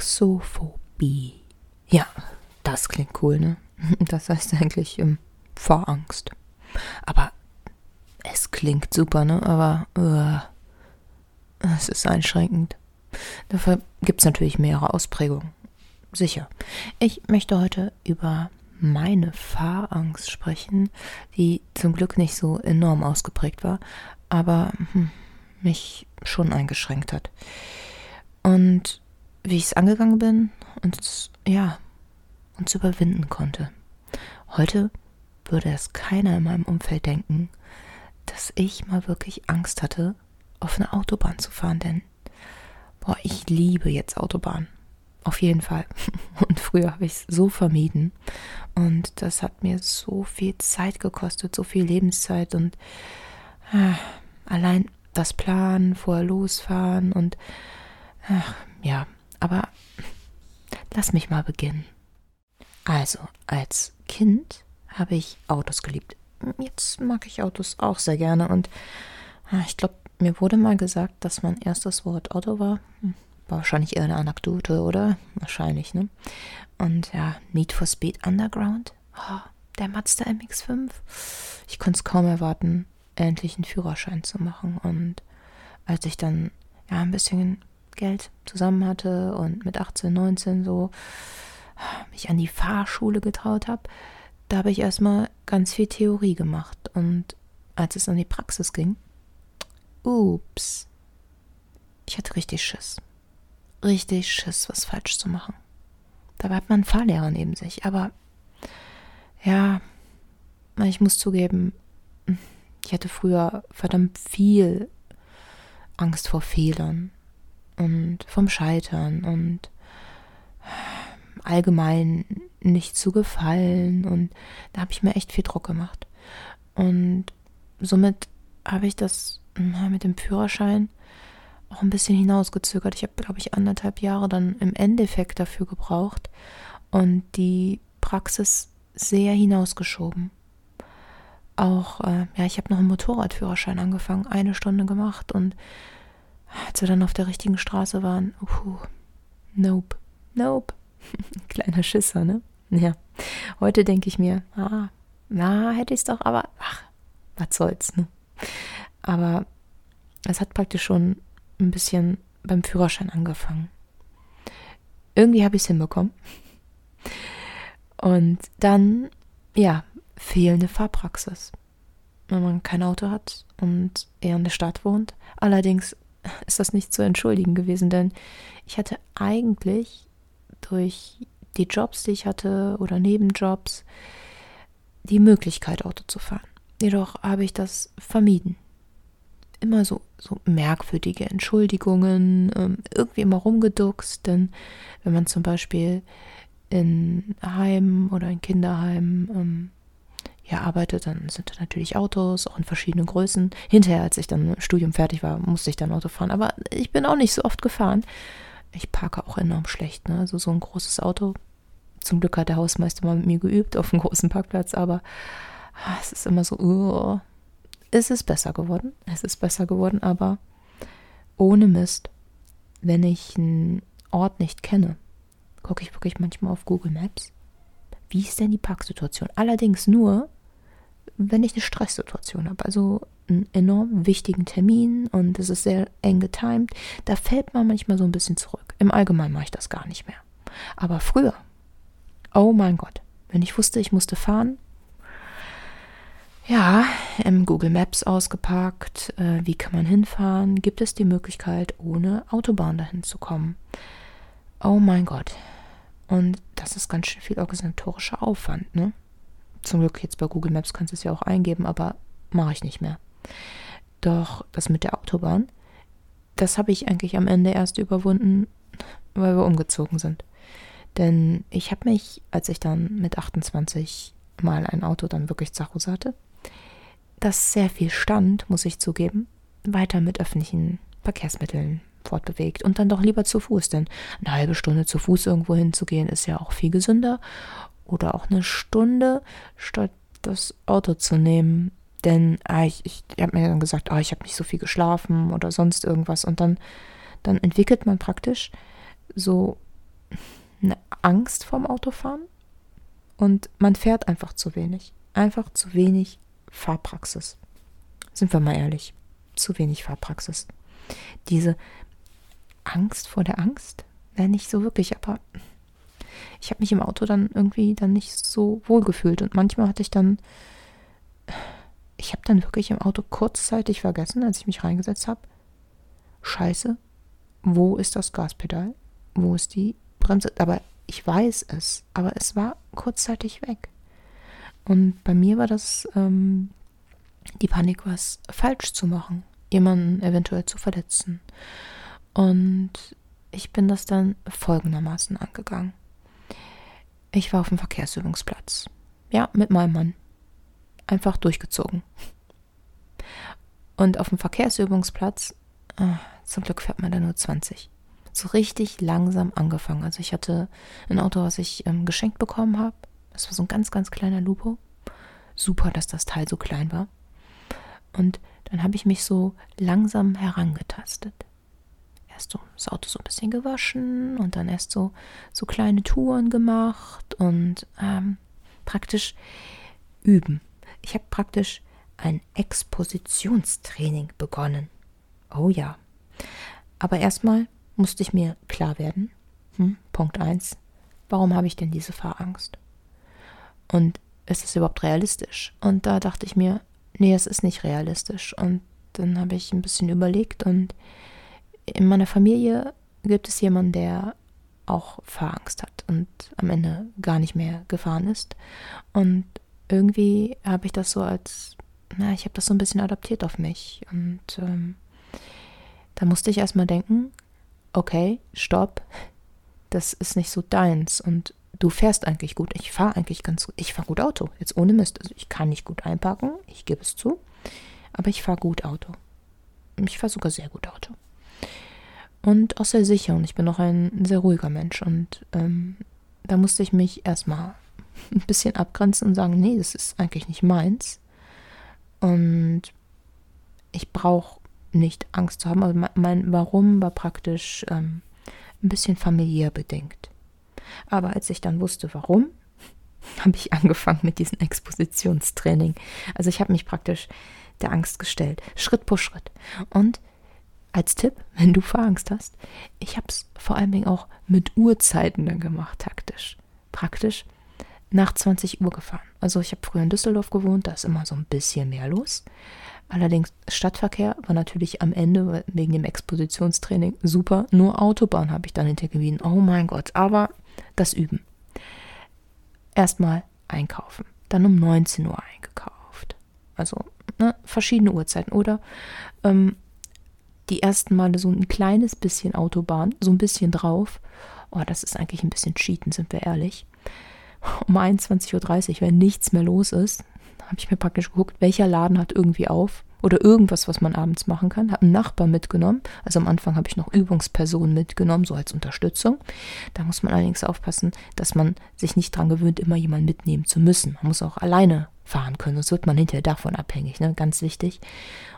Paraxophobie. Ja, das klingt cool, ne? Das heißt eigentlich ähm, Vorangst. Aber es klingt super, ne? Aber uh, es ist einschränkend. Dafür gibt es natürlich mehrere Ausprägungen. Sicher. Ich möchte heute über meine Fahrangst sprechen, die zum Glück nicht so enorm ausgeprägt war, aber hm, mich schon eingeschränkt hat. Und wie ich es angegangen bin und ja, uns überwinden konnte. Heute würde es keiner in meinem Umfeld denken, dass ich mal wirklich Angst hatte, auf eine Autobahn zu fahren, denn boah, ich liebe jetzt Autobahn. Auf jeden Fall. Und früher habe ich es so vermieden. Und das hat mir so viel Zeit gekostet, so viel Lebenszeit und äh, allein das Planen, vorher losfahren und äh, ja, aber lass mich mal beginnen. Also, als Kind habe ich Autos geliebt. Jetzt mag ich Autos auch sehr gerne und äh, ich glaube, mir wurde mal gesagt, dass mein erstes Wort Auto war. Hm, war wahrscheinlich eher eine Anekdote, oder? Wahrscheinlich, ne? Und ja, Need for Speed Underground. Oh, der Mazda MX5. Ich konnte es kaum erwarten, endlich einen Führerschein zu machen. Und als ich dann ja ein bisschen Geld zusammen hatte und mit 18, 19 so mich an die Fahrschule getraut habe, da habe ich erstmal ganz viel Theorie gemacht. Und als es an die Praxis ging, ups, ich hatte richtig Schiss. Richtig Schiss, was falsch zu machen. Dabei hat man einen Fahrlehrer neben sich. Aber ja, ich muss zugeben, ich hatte früher verdammt viel Angst vor Fehlern und vom Scheitern und allgemein nicht zu gefallen. Und da habe ich mir echt viel Druck gemacht. Und somit habe ich das mit dem Führerschein auch ein bisschen hinausgezögert. Ich habe, glaube ich, anderthalb Jahre dann im Endeffekt dafür gebraucht und die Praxis sehr hinausgeschoben. Auch, äh, ja, ich habe noch einen Motorradführerschein angefangen, eine Stunde gemacht und als wir dann auf der richtigen Straße waren, uh, nope, nope. Kleiner Schisser, ne? Ja. Heute denke ich mir, ah, na, hätte ich es doch, aber ach, was soll's, ne? Aber es hat praktisch schon ein bisschen beim Führerschein angefangen. Irgendwie habe ich es hinbekommen. Und dann, ja, fehlende Fahrpraxis. Wenn man kein Auto hat und eher in der Stadt wohnt. Allerdings ist das nicht zu entschuldigen gewesen, denn ich hatte eigentlich durch die Jobs, die ich hatte oder Nebenjobs, die Möglichkeit, Auto zu fahren. Jedoch habe ich das vermieden immer so, so merkwürdige Entschuldigungen, ähm, irgendwie immer rumgeduckst, denn wenn man zum Beispiel in Heimen oder in Kinderheimen ähm, ja, arbeitet, dann sind da natürlich Autos, auch in verschiedenen Größen. Hinterher, als ich dann im Studium fertig war, musste ich dann Auto fahren. Aber ich bin auch nicht so oft gefahren. Ich parke auch enorm schlecht, ne? Also so ein großes Auto. Zum Glück hat der Hausmeister mal mit mir geübt auf einem großen Parkplatz, aber ah, es ist immer so, uh, es ist besser geworden. Es ist besser geworden, aber ohne Mist, wenn ich einen Ort nicht kenne, gucke ich wirklich manchmal auf Google Maps. Wie ist denn die Parksituation? Allerdings nur, wenn ich eine Stresssituation habe, also einen enorm wichtigen Termin und es ist sehr eng getimed, da fällt man manchmal so ein bisschen zurück. Im Allgemeinen mache ich das gar nicht mehr. Aber früher, oh mein Gott, wenn ich wusste, ich musste fahren, ja, im Google Maps ausgepackt. Äh, wie kann man hinfahren? Gibt es die Möglichkeit, ohne Autobahn dahin zu kommen? Oh mein Gott. Und das ist ganz schön viel organisatorischer Aufwand, ne? Zum Glück jetzt bei Google Maps kannst du es ja auch eingeben, aber mache ich nicht mehr. Doch das mit der Autobahn, das habe ich eigentlich am Ende erst überwunden, weil wir umgezogen sind. Denn ich habe mich, als ich dann mit 28 mal ein Auto dann wirklich zu Hause hatte, das sehr viel stand, muss ich zugeben, weiter mit öffentlichen Verkehrsmitteln fortbewegt und dann doch lieber zu Fuß, denn eine halbe Stunde zu Fuß irgendwo hinzugehen ist ja auch viel gesünder oder auch eine Stunde statt das Auto zu nehmen, denn ah, ich, ich, habe mir dann gesagt, ah, ich habe nicht so viel geschlafen oder sonst irgendwas und dann, dann entwickelt man praktisch so eine Angst vorm Autofahren und man fährt einfach zu wenig. Einfach zu wenig Fahrpraxis. Sind wir mal ehrlich, zu wenig Fahrpraxis. Diese Angst vor der Angst, ja, nicht so wirklich, aber ich habe mich im Auto dann irgendwie dann nicht so wohl gefühlt und manchmal hatte ich dann ich habe dann wirklich im Auto kurzzeitig vergessen, als ich mich reingesetzt habe. Scheiße, wo ist das Gaspedal? Wo ist die Bremse? Aber ich weiß es, aber es war kurzzeitig weg. Und bei mir war das ähm, die Panik, was falsch zu machen, jemanden eventuell zu verletzen. Und ich bin das dann folgendermaßen angegangen. Ich war auf dem Verkehrsübungsplatz. Ja, mit meinem Mann. Einfach durchgezogen. Und auf dem Verkehrsübungsplatz, oh, zum Glück fährt man da nur 20. So richtig langsam angefangen. Also ich hatte ein Auto, was ich ähm, geschenkt bekommen habe. Das war so ein ganz, ganz kleiner Lupo. Super, dass das Teil so klein war. Und dann habe ich mich so langsam herangetastet erst so das Auto so ein bisschen gewaschen und dann erst so, so kleine Touren gemacht und ähm, praktisch üben. Ich habe praktisch ein Expositionstraining begonnen. Oh ja. Aber erstmal musste ich mir klar werden, hm, Punkt 1, warum habe ich denn diese Fahrangst? Und ist es überhaupt realistisch? Und da dachte ich mir, nee, es ist nicht realistisch. Und dann habe ich ein bisschen überlegt und in meiner Familie gibt es jemanden, der auch Fahrangst hat und am Ende gar nicht mehr gefahren ist. Und irgendwie habe ich das so als, na, ich habe das so ein bisschen adaptiert auf mich. Und ähm, da musste ich erstmal denken, okay, stopp, das ist nicht so deins. Und du fährst eigentlich gut. Ich fahre eigentlich ganz gut. Ich fahre gut Auto. Jetzt ohne Mist. Also ich kann nicht gut einparken, ich gebe es zu. Aber ich fahre gut Auto. Ich fahre sogar sehr gut Auto und auch sehr sicher. Und ich bin auch ein sehr ruhiger Mensch. Und ähm, da musste ich mich erstmal ein bisschen abgrenzen und sagen, nee, das ist eigentlich nicht meins. Und ich brauche nicht Angst zu haben. Aber mein Warum war praktisch ähm, ein bisschen familiär bedingt. Aber als ich dann wusste, warum, habe ich angefangen mit diesem Expositionstraining. Also ich habe mich praktisch der Angst gestellt, Schritt pro Schritt. Und als Tipp, wenn du Fahrangst hast, ich habe es vor allen Dingen auch mit Uhrzeiten dann gemacht, taktisch. Praktisch nach 20 Uhr gefahren. Also ich habe früher in Düsseldorf gewohnt, da ist immer so ein bisschen mehr los. Allerdings Stadtverkehr war natürlich am Ende wegen dem Expositionstraining super. Nur Autobahn habe ich dann hintergewiesen. Oh mein Gott, aber das Üben. Erstmal einkaufen, dann um 19 Uhr eingekauft. Also ne, verschiedene Uhrzeiten. Oder ähm, die ersten Male so ein kleines bisschen Autobahn, so ein bisschen drauf. Oh, das ist eigentlich ein bisschen Cheaten, sind wir ehrlich. Um 21.30 Uhr, wenn nichts mehr los ist, habe ich mir praktisch geguckt, welcher Laden hat irgendwie auf oder irgendwas, was man abends machen kann. Habe einen Nachbar mitgenommen. Also am Anfang habe ich noch Übungspersonen mitgenommen, so als Unterstützung. Da muss man allerdings aufpassen, dass man sich nicht dran gewöhnt, immer jemanden mitnehmen zu müssen. Man muss auch alleine fahren können, sonst wird man hinterher davon abhängig, ne? ganz wichtig.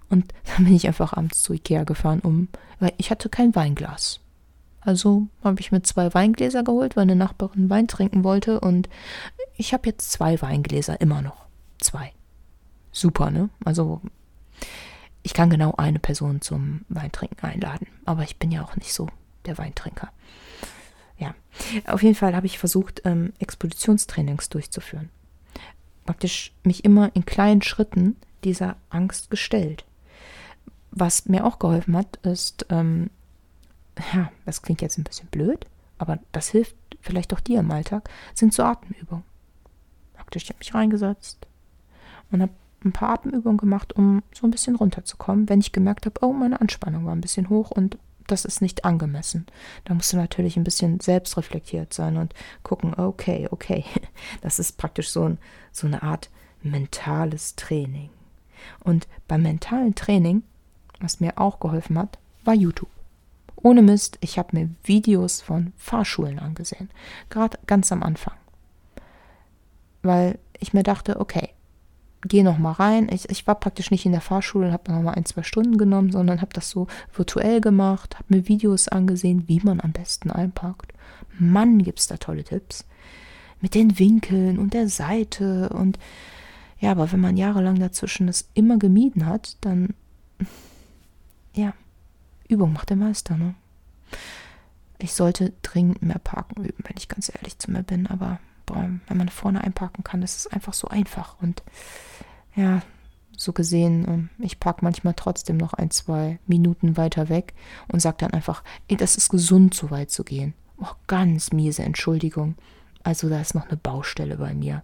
Und dann bin ich einfach abends zu Ikea gefahren, um, weil ich hatte kein Weinglas. Also habe ich mir zwei Weingläser geholt, weil eine Nachbarin Wein trinken wollte und ich habe jetzt zwei Weingläser, immer noch. Zwei. Super, ne? Also ich kann genau eine Person zum Weintrinken einladen, aber ich bin ja auch nicht so der Weintrinker. Ja, auf jeden Fall habe ich versucht, ähm, Expositionstrainings durchzuführen. Praktisch mich immer in kleinen Schritten dieser Angst gestellt. Was mir auch geholfen hat, ist, ähm, ja, das klingt jetzt ein bisschen blöd, aber das hilft vielleicht auch dir im Alltag, sind so Atemübungen. Praktisch, ich habe mich reingesetzt und habe ein paar Atemübungen gemacht, um so ein bisschen runterzukommen, wenn ich gemerkt habe, oh, meine Anspannung war ein bisschen hoch und das ist nicht angemessen. Da musst du natürlich ein bisschen selbstreflektiert sein und gucken, okay, okay, das ist praktisch so, ein, so eine Art mentales Training. Und beim mentalen Training was mir auch geholfen hat, war YouTube. Ohne Mist, ich habe mir Videos von Fahrschulen angesehen. Gerade ganz am Anfang. Weil ich mir dachte, okay, gehe noch mal rein. Ich, ich war praktisch nicht in der Fahrschule und habe noch mal ein, zwei Stunden genommen, sondern habe das so virtuell gemacht, habe mir Videos angesehen, wie man am besten einparkt. Mann, gibt es da tolle Tipps. Mit den Winkeln und der Seite und ja, aber wenn man jahrelang dazwischen das immer gemieden hat, dann ja, Übung macht der Meister, ne? Ich sollte dringend mehr Parken üben, wenn ich ganz ehrlich zu mir bin, aber boah, wenn man vorne einparken kann, das ist einfach so einfach und ja, so gesehen, ähm, ich parke manchmal trotzdem noch ein, zwei Minuten weiter weg und sage dann einfach, ey, das ist gesund, so weit zu gehen. Oh, ganz miese Entschuldigung. Also da ist noch eine Baustelle bei mir.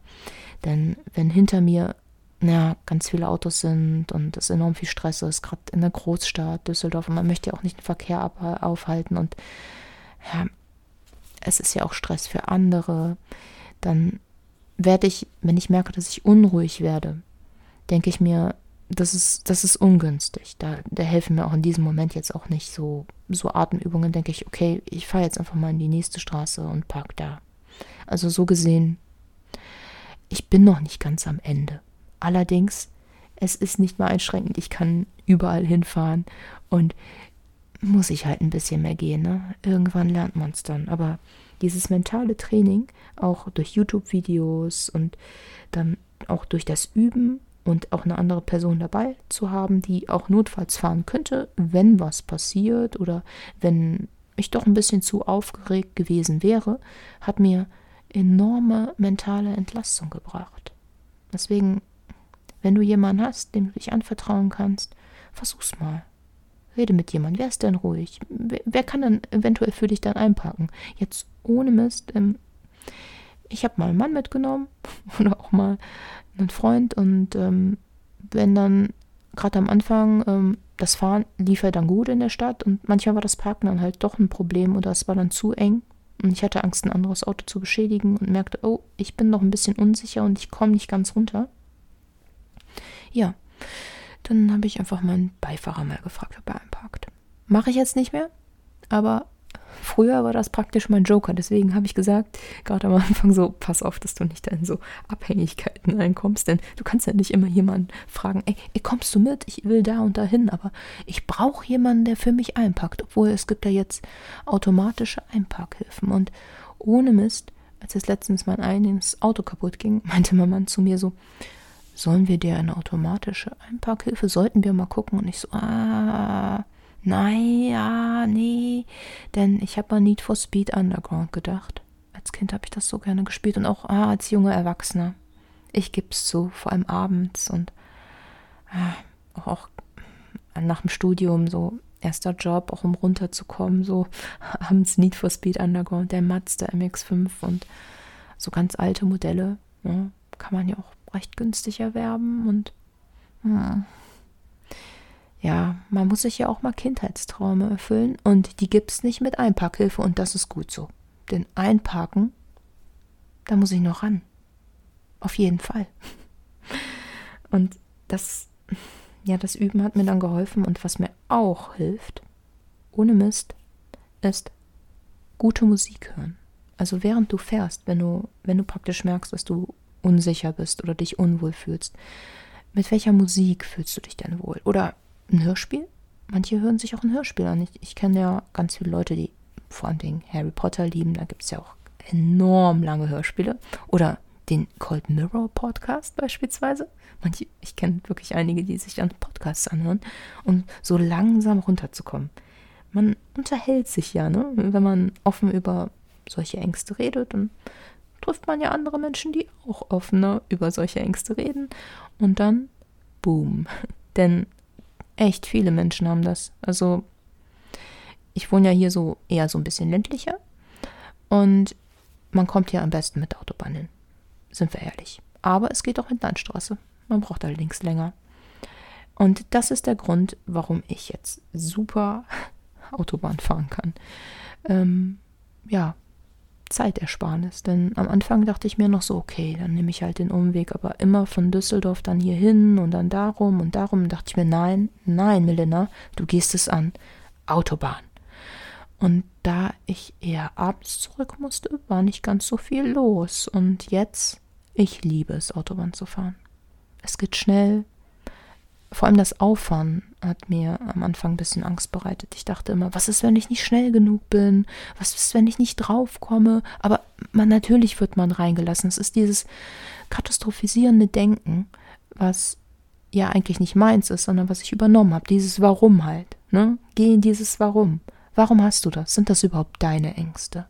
Denn wenn hinter mir ja, ganz viele Autos sind und es enorm viel Stress ist, gerade in der Großstadt Düsseldorf und man möchte ja auch nicht den Verkehr ab, aufhalten und ja, es ist ja auch Stress für andere, dann werde ich, wenn ich merke, dass ich unruhig werde, denke ich mir, das ist, das ist ungünstig. Da, da helfen mir auch in diesem Moment jetzt auch nicht so, so Atemübungen. Denke ich, okay, ich fahre jetzt einfach mal in die nächste Straße und park da. Also so gesehen, ich bin noch nicht ganz am Ende. Allerdings, es ist nicht mal einschränkend. Ich kann überall hinfahren und muss ich halt ein bisschen mehr gehen. Ne? Irgendwann lernt man es dann. Aber dieses mentale Training, auch durch YouTube-Videos und dann auch durch das Üben und auch eine andere Person dabei zu haben, die auch notfalls fahren könnte, wenn was passiert oder wenn ich doch ein bisschen zu aufgeregt gewesen wäre, hat mir enorme mentale Entlastung gebracht. Deswegen, wenn du jemanden hast, dem du dich anvertrauen kannst, versuch's mal. Rede mit jemandem. Wer ist denn ruhig? Wer, wer, kann dann eventuell für dich dann einpacken? Jetzt ohne Mist. Ähm, ich habe mal einen Mann mitgenommen oder auch mal einen Freund und ähm, wenn dann gerade am Anfang ähm, das Fahren lief ja dann gut in der Stadt und manchmal war das Parken dann halt doch ein Problem oder es war dann zu eng und ich hatte Angst, ein anderes Auto zu beschädigen und merkte, oh, ich bin noch ein bisschen unsicher und ich komme nicht ganz runter. Ja, dann habe ich einfach meinen Beifahrer mal gefragt, ob er einparkt. Mache ich jetzt nicht mehr, aber früher war das praktisch mein Joker. Deswegen habe ich gesagt, gerade am Anfang so, pass auf, dass du nicht in so Abhängigkeiten einkommst. Denn du kannst ja nicht immer jemanden fragen, ey, ey kommst du mit? Ich will da und dahin. Aber ich brauche jemanden, der für mich einpackt. Obwohl es gibt ja jetzt automatische Einparkhilfen. Und ohne Mist, als es letztens mein eigenes Auto kaputt ging, meinte mein Mann zu mir so, sollen wir dir eine automatische Einparkhilfe? Sollten wir mal gucken? Und ich so, ah, nein, ja, nee. Denn ich habe an Need for Speed Underground gedacht. Als Kind habe ich das so gerne gespielt und auch ah, als junger Erwachsener. Ich gib's zu, vor allem abends und ah, auch nach dem Studium so erster Job, auch um runterzukommen, so abends Need for Speed Underground, der Mazda MX5 und so ganz alte Modelle. Ja, kann man ja auch recht günstig erwerben und hm. ja, man muss sich ja auch mal Kindheitstraume erfüllen und die gibt es nicht mit Einparkhilfe und das ist gut so. Denn einparken, da muss ich noch ran. Auf jeden Fall. Und das, ja, das Üben hat mir dann geholfen und was mir auch hilft, ohne Mist, ist gute Musik hören. Also während du fährst, wenn du, wenn du praktisch merkst, dass du unsicher bist oder dich unwohl fühlst. Mit welcher Musik fühlst du dich denn wohl? Oder ein Hörspiel? Manche hören sich auch ein Hörspiel an. Ich, ich kenne ja ganz viele Leute, die vor allem den Harry Potter lieben. Da gibt es ja auch enorm lange Hörspiele. Oder den Cold Mirror Podcast beispielsweise. Manche, ich kenne wirklich einige, die sich dann Podcasts anhören, um so langsam runterzukommen. Man unterhält sich ja, ne? wenn man offen über solche Ängste redet und trifft man ja andere Menschen, die auch offener über solche Ängste reden. Und dann, boom. Denn echt viele Menschen haben das. Also, ich wohne ja hier so eher so ein bisschen ländlicher. Und man kommt hier am besten mit Autobahn hin. Sind wir ehrlich. Aber es geht auch mit Landstraße. Man braucht allerdings länger. Und das ist der Grund, warum ich jetzt super Autobahn fahren kann. Ähm, ja, Zeitersparnis. Denn am Anfang dachte ich mir noch so, okay, dann nehme ich halt den Umweg, aber immer von Düsseldorf dann hier hin und dann darum und darum. Dachte ich mir, nein, nein, Melina, du gehst es an. Autobahn. Und da ich eher abends zurück musste, war nicht ganz so viel los. Und jetzt, ich liebe es, Autobahn zu fahren. es geht schnell. Vor allem das Auffahren hat mir am Anfang ein bisschen Angst bereitet. Ich dachte immer, was ist, wenn ich nicht schnell genug bin? Was ist, wenn ich nicht draufkomme? Aber man, natürlich wird man reingelassen. Es ist dieses katastrophisierende Denken, was ja eigentlich nicht meins ist, sondern was ich übernommen habe. Dieses Warum halt. Ne? Geh in dieses Warum. Warum hast du das? Sind das überhaupt deine Ängste?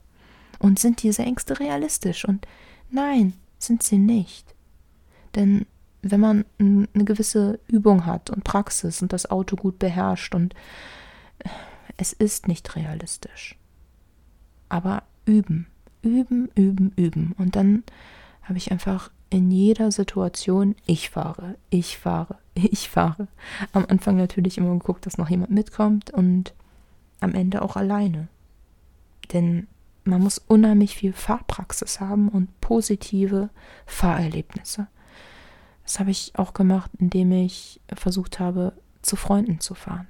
Und sind diese Ängste realistisch? Und nein, sind sie nicht. Denn wenn man eine gewisse Übung hat und Praxis und das Auto gut beherrscht und es ist nicht realistisch. Aber üben, üben, üben, üben. Und dann habe ich einfach in jeder Situation, ich fahre, ich fahre, ich fahre. Am Anfang natürlich immer geguckt, dass noch jemand mitkommt und am Ende auch alleine. Denn man muss unheimlich viel Fahrpraxis haben und positive Fahrerlebnisse. Das habe ich auch gemacht, indem ich versucht habe, zu Freunden zu fahren.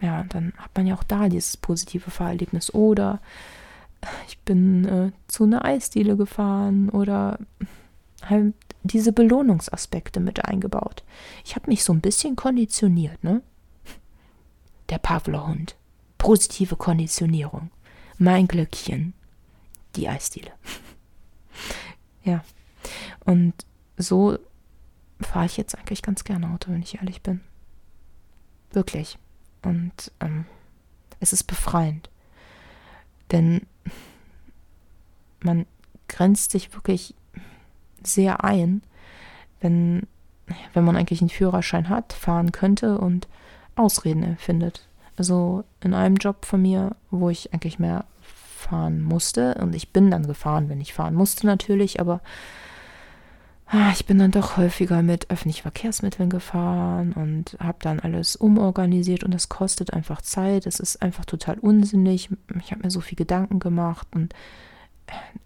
Ja, und dann hat man ja auch da dieses positive Fahrerlebnis. Oder ich bin äh, zu einer Eisdiele gefahren oder halt diese Belohnungsaspekte mit eingebaut. Ich habe mich so ein bisschen konditioniert, ne? Der Pavlov-Hund. Positive Konditionierung. Mein Glöckchen. Die Eisdiele. ja. Und so fahre ich jetzt eigentlich ganz gerne Auto, wenn ich ehrlich bin. Wirklich. Und ähm, es ist befreiend. Denn man grenzt sich wirklich sehr ein, wenn, wenn man eigentlich einen Führerschein hat, fahren könnte und Ausreden erfindet. Also in einem Job von mir, wo ich eigentlich mehr fahren musste, und ich bin dann gefahren, wenn ich fahren musste natürlich, aber ich bin dann doch häufiger mit öffentlichen Verkehrsmitteln gefahren und habe dann alles umorganisiert und das kostet einfach Zeit. Es ist einfach total unsinnig. Ich habe mir so viel Gedanken gemacht und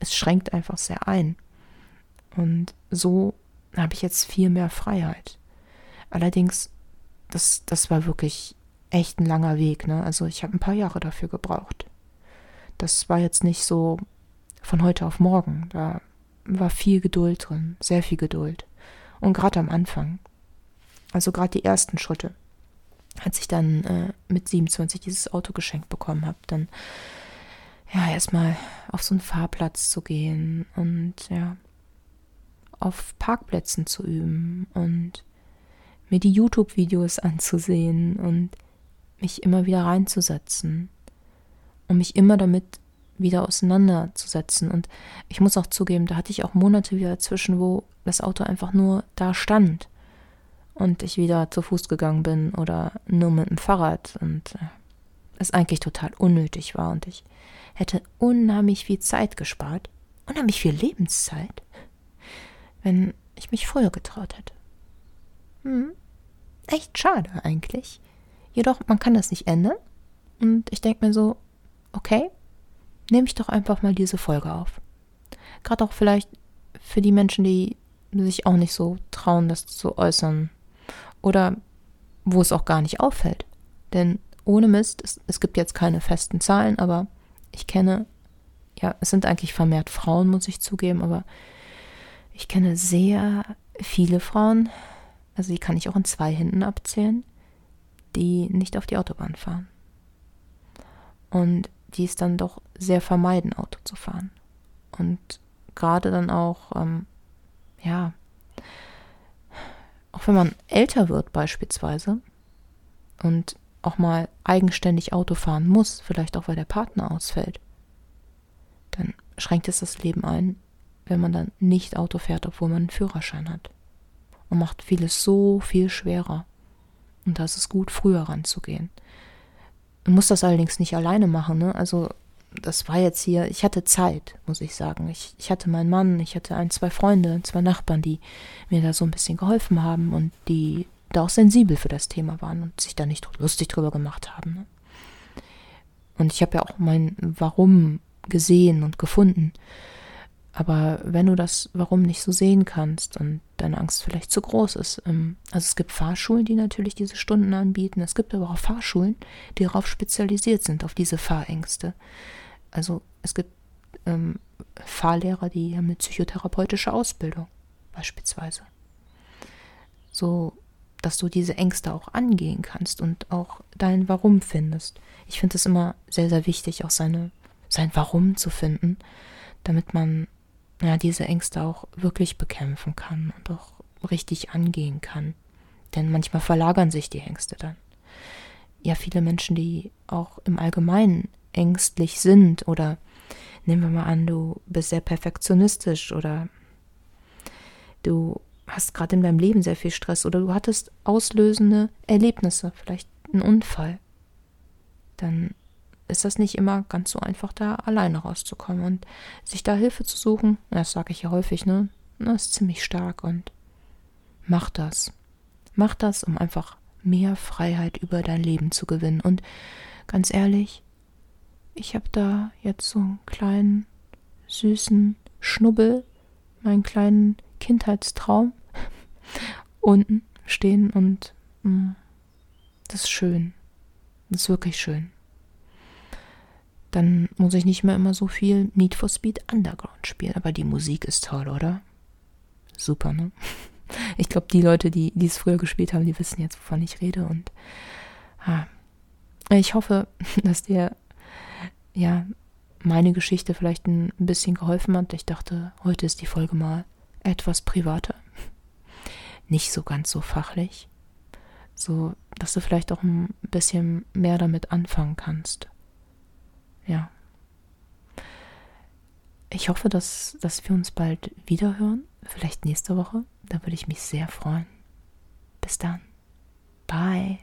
es schränkt einfach sehr ein. Und so habe ich jetzt viel mehr Freiheit. Allerdings, das, das war wirklich echt ein langer Weg. Ne? Also ich habe ein paar Jahre dafür gebraucht. Das war jetzt nicht so von heute auf morgen. Da war viel Geduld drin, sehr viel Geduld. Und gerade am Anfang, also gerade die ersten Schritte, als ich dann äh, mit 27 dieses Auto geschenkt bekommen habe, dann ja erstmal auf so einen Fahrplatz zu gehen und ja auf Parkplätzen zu üben und mir die YouTube-Videos anzusehen und mich immer wieder reinzusetzen und mich immer damit wieder auseinanderzusetzen. Und ich muss auch zugeben, da hatte ich auch Monate wieder dazwischen, wo das Auto einfach nur da stand und ich wieder zu Fuß gegangen bin oder nur mit dem Fahrrad und äh, es eigentlich total unnötig war und ich hätte unheimlich viel Zeit gespart, unheimlich viel Lebenszeit, wenn ich mich früher getraut hätte. Hm. Echt schade eigentlich. Jedoch, man kann das nicht ändern. Und ich denke mir so, okay, nehme ich doch einfach mal diese Folge auf. Gerade auch vielleicht für die Menschen, die sich auch nicht so trauen, das zu äußern. Oder wo es auch gar nicht auffällt. Denn ohne Mist, es, es gibt jetzt keine festen Zahlen, aber ich kenne, ja, es sind eigentlich vermehrt Frauen, muss ich zugeben, aber ich kenne sehr viele Frauen, also die kann ich auch in zwei Händen abzählen, die nicht auf die Autobahn fahren. Und die es dann doch sehr vermeiden, Auto zu fahren. Und gerade dann auch, ähm, ja, auch wenn man älter wird beispielsweise und auch mal eigenständig Auto fahren muss, vielleicht auch weil der Partner ausfällt, dann schränkt es das Leben ein, wenn man dann nicht Auto fährt, obwohl man einen Führerschein hat. Und macht vieles so viel schwerer. Und da ist es gut, früher ranzugehen. Man muss das allerdings nicht alleine machen. Ne? Also das war jetzt hier, ich hatte Zeit, muss ich sagen. Ich, ich hatte meinen Mann, ich hatte ein, zwei Freunde, zwei Nachbarn, die mir da so ein bisschen geholfen haben und die da auch sensibel für das Thema waren und sich da nicht lustig drüber gemacht haben. Ne? Und ich habe ja auch mein Warum gesehen und gefunden. Aber wenn du das Warum nicht so sehen kannst und deine Angst vielleicht zu groß ist, ähm, also es gibt Fahrschulen, die natürlich diese Stunden anbieten, es gibt aber auch Fahrschulen, die darauf spezialisiert sind, auf diese Fahrängste. Also es gibt ähm, Fahrlehrer, die haben eine psychotherapeutische Ausbildung beispielsweise. so, dass du diese Ängste auch angehen kannst und auch dein Warum findest. Ich finde es immer sehr, sehr wichtig, auch seine, sein Warum zu finden, damit man ja, diese Ängste auch wirklich bekämpfen kann und auch richtig angehen kann. Denn manchmal verlagern sich die Ängste dann. Ja, viele Menschen, die auch im Allgemeinen ängstlich sind oder nehmen wir mal an, du bist sehr perfektionistisch oder du hast gerade in deinem Leben sehr viel Stress oder du hattest auslösende Erlebnisse, vielleicht einen Unfall, dann ist das nicht immer ganz so einfach, da alleine rauszukommen und sich da Hilfe zu suchen. Das sage ich ja häufig, ne? Das ist ziemlich stark und mach das. Mach das, um einfach mehr Freiheit über dein Leben zu gewinnen. Und ganz ehrlich, ich habe da jetzt so einen kleinen, süßen Schnubbel, meinen kleinen Kindheitstraum unten stehen und mh, mm, das ist schön. Das ist wirklich schön. Dann muss ich nicht mehr immer so viel Need for Speed Underground spielen. Aber die Musik ist toll, oder? Super, ne? Ich glaube, die Leute, die, die es früher gespielt haben, die wissen jetzt, wovon ich rede. Und ah, ich hoffe, dass dir ja meine Geschichte vielleicht ein bisschen geholfen hat. Ich dachte, heute ist die Folge mal etwas privater. Nicht so ganz so fachlich. So, dass du vielleicht auch ein bisschen mehr damit anfangen kannst. Ja. Ich hoffe, dass, dass wir uns bald wiederhören. Vielleicht nächste Woche. Da würde ich mich sehr freuen. Bis dann. Bye.